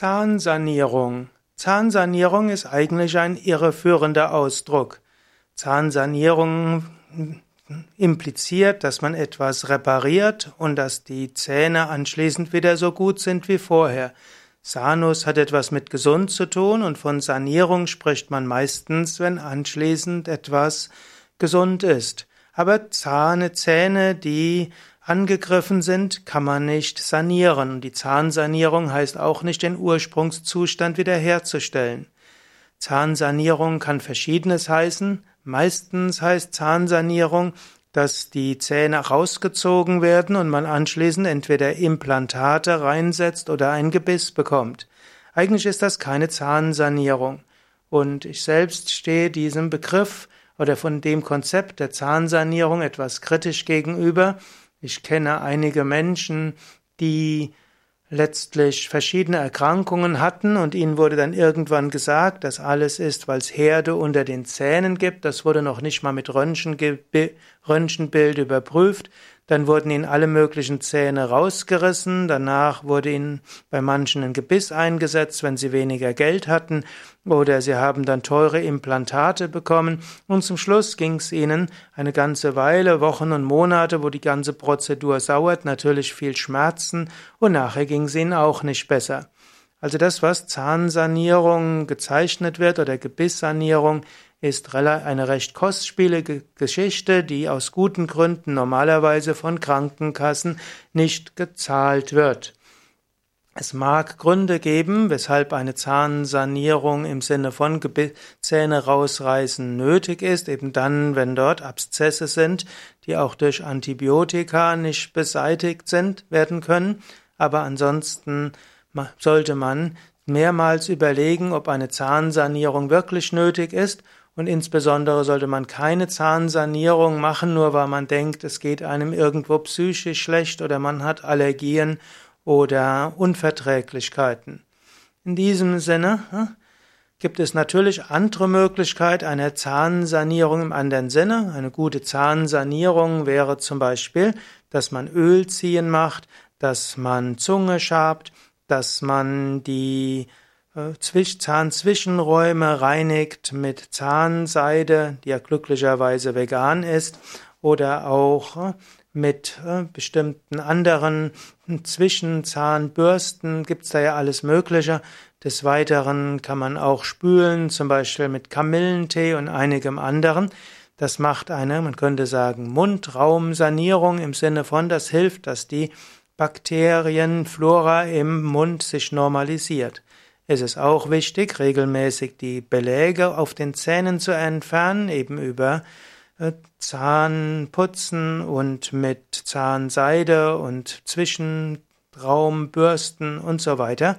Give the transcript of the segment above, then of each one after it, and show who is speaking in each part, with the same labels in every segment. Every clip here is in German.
Speaker 1: Zahnsanierung. Zahnsanierung ist eigentlich ein irreführender Ausdruck. Zahnsanierung impliziert, dass man etwas repariert und dass die Zähne anschließend wieder so gut sind wie vorher. Sanus hat etwas mit gesund zu tun und von Sanierung spricht man meistens, wenn anschließend etwas gesund ist. Aber Zahne, Zähne, die angegriffen sind, kann man nicht sanieren. Und die Zahnsanierung heißt auch nicht, den Ursprungszustand wiederherzustellen. Zahnsanierung kann verschiedenes heißen. Meistens heißt Zahnsanierung, dass die Zähne rausgezogen werden und man anschließend entweder Implantate reinsetzt oder ein Gebiss bekommt. Eigentlich ist das keine Zahnsanierung. Und ich selbst stehe diesem Begriff oder von dem Konzept der Zahnsanierung etwas kritisch gegenüber. Ich kenne einige Menschen, die letztlich verschiedene Erkrankungen hatten und ihnen wurde dann irgendwann gesagt, dass alles ist, weil es Herde unter den Zähnen gibt. Das wurde noch nicht mal mit Röntgenbild überprüft. Dann wurden ihnen alle möglichen Zähne rausgerissen. Danach wurde ihnen bei manchen ein Gebiss eingesetzt, wenn sie weniger Geld hatten. Oder sie haben dann teure Implantate bekommen. Und zum Schluss ging es ihnen eine ganze Weile, Wochen und Monate, wo die ganze Prozedur sauert, natürlich viel Schmerzen. Und nachher ging es ihnen auch nicht besser. Also das, was Zahnsanierung gezeichnet wird oder Gebisssanierung, ist eine recht kostspielige Geschichte, die aus guten Gründen normalerweise von Krankenkassen nicht gezahlt wird. Es mag Gründe geben, weshalb eine Zahnsanierung im Sinne von Zähne rausreißen nötig ist, eben dann, wenn dort Abszesse sind, die auch durch Antibiotika nicht beseitigt sind, werden können. Aber ansonsten sollte man mehrmals überlegen, ob eine Zahnsanierung wirklich nötig ist und insbesondere sollte man keine Zahnsanierung machen, nur weil man denkt, es geht einem irgendwo psychisch schlecht oder man hat Allergien oder Unverträglichkeiten. In diesem Sinne hm, gibt es natürlich andere Möglichkeiten einer Zahnsanierung im anderen Sinne. Eine gute Zahnsanierung wäre zum Beispiel, dass man Ölziehen macht, dass man Zunge schabt, dass man die Zahnzwischenräume reinigt mit Zahnseide, die ja glücklicherweise vegan ist, oder auch äh, mit äh, bestimmten anderen Zwischenzahnbürsten gibt's da ja alles Mögliche. Des Weiteren kann man auch spülen, zum Beispiel mit Kamillentee und einigem anderen. Das macht eine, man könnte sagen, Mundraumsanierung im Sinne von, das hilft, dass die Bakterienflora im Mund sich normalisiert. Es ist auch wichtig, regelmäßig die Beläge auf den Zähnen zu entfernen, eben über äh, Zahnputzen und mit Zahnseide und Zwischenraumbürsten und so weiter.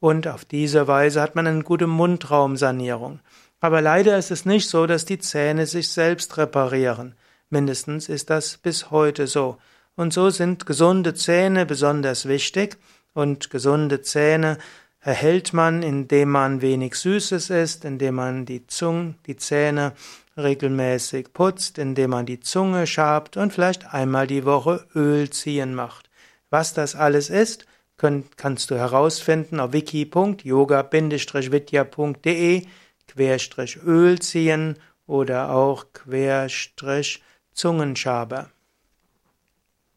Speaker 1: Und auf diese Weise hat man eine gute Mundraumsanierung. Aber leider ist es nicht so, dass die Zähne sich selbst reparieren. Mindestens ist das bis heute so. Und so sind gesunde Zähne besonders wichtig und gesunde Zähne erhält man, indem man wenig Süßes isst, indem man die Zunge, die Zähne regelmäßig putzt, indem man die Zunge schabt und vielleicht einmal die Woche Öl ziehen macht. Was das alles ist, kannst du herausfinden auf wiki.yoga-vidya.de Querstrich Öl ziehen oder auch Querstrich Zungenschaber.